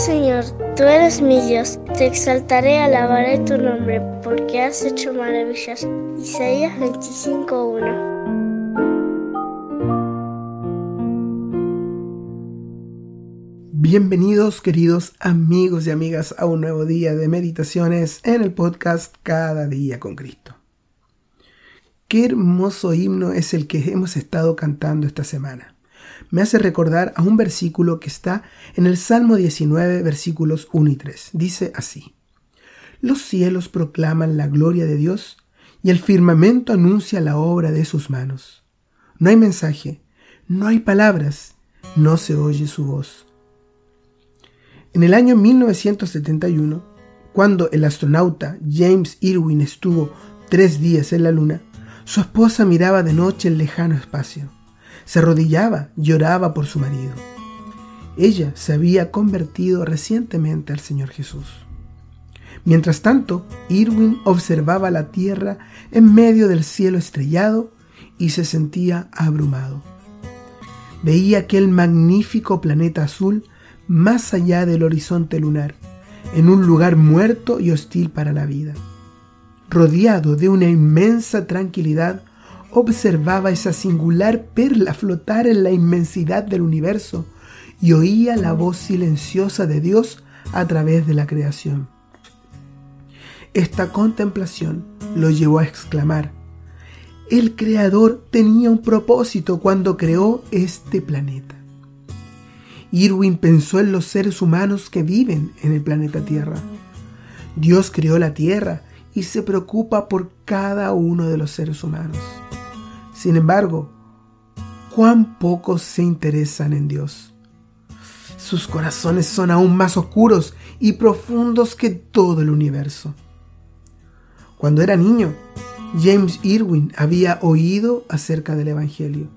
Señor, tú eres mi Dios, te exaltaré, alabaré tu nombre, porque has hecho maravillas. Isaías 25:1 Bienvenidos queridos amigos y amigas a un nuevo día de meditaciones en el podcast Cada día con Cristo. Qué hermoso himno es el que hemos estado cantando esta semana. Me hace recordar a un versículo que está en el Salmo 19 versículos 1 y 3. Dice así. Los cielos proclaman la gloria de Dios y el firmamento anuncia la obra de sus manos. No hay mensaje, no hay palabras, no se oye su voz en el año 1971, cuando el astronauta James Irwin estuvo tres días en la Luna, su esposa miraba de noche el lejano espacio. Se arrodillaba, lloraba por su marido. Ella se había convertido recientemente al Señor Jesús. Mientras tanto, Irwin observaba la Tierra en medio del cielo estrellado y se sentía abrumado. Veía aquel magnífico planeta azul más allá del horizonte lunar, en un lugar muerto y hostil para la vida. Rodeado de una inmensa tranquilidad, observaba esa singular perla flotar en la inmensidad del universo y oía la voz silenciosa de Dios a través de la creación. Esta contemplación lo llevó a exclamar, el Creador tenía un propósito cuando creó este planeta. Irwin pensó en los seres humanos que viven en el planeta Tierra. Dios creó la Tierra y se preocupa por cada uno de los seres humanos. Sin embargo, cuán pocos se interesan en Dios. Sus corazones son aún más oscuros y profundos que todo el universo. Cuando era niño, James Irwin había oído acerca del Evangelio,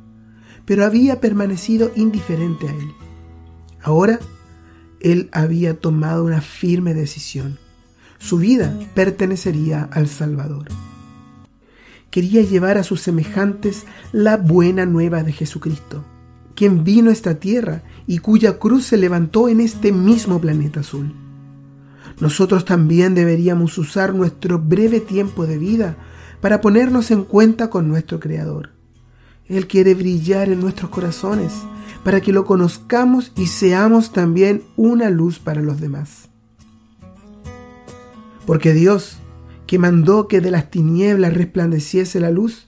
pero había permanecido indiferente a él. Ahora él había tomado una firme decisión. Su vida pertenecería al Salvador. Quería llevar a sus semejantes la buena nueva de Jesucristo, quien vino a esta tierra y cuya cruz se levantó en este mismo planeta azul. Nosotros también deberíamos usar nuestro breve tiempo de vida para ponernos en cuenta con nuestro Creador. Él quiere brillar en nuestros corazones para que lo conozcamos y seamos también una luz para los demás. Porque Dios, que mandó que de las tinieblas resplandeciese la luz,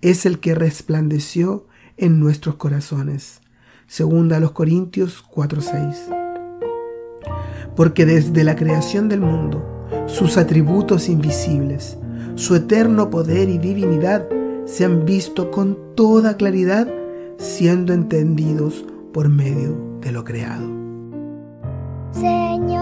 es el que resplandeció en nuestros corazones. Segunda a los Corintios 4:6. Porque desde la creación del mundo, sus atributos invisibles, su eterno poder y divinidad se han visto con toda claridad siendo entendidos por medio de lo creado. Señor